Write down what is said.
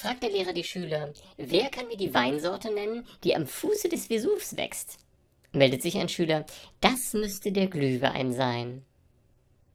fragt der Lehrer die Schüler, wer kann mir die Weinsorte nennen, die am Fuße des Vesuvs wächst? Meldet sich ein Schüler, das müsste der Glühwein sein.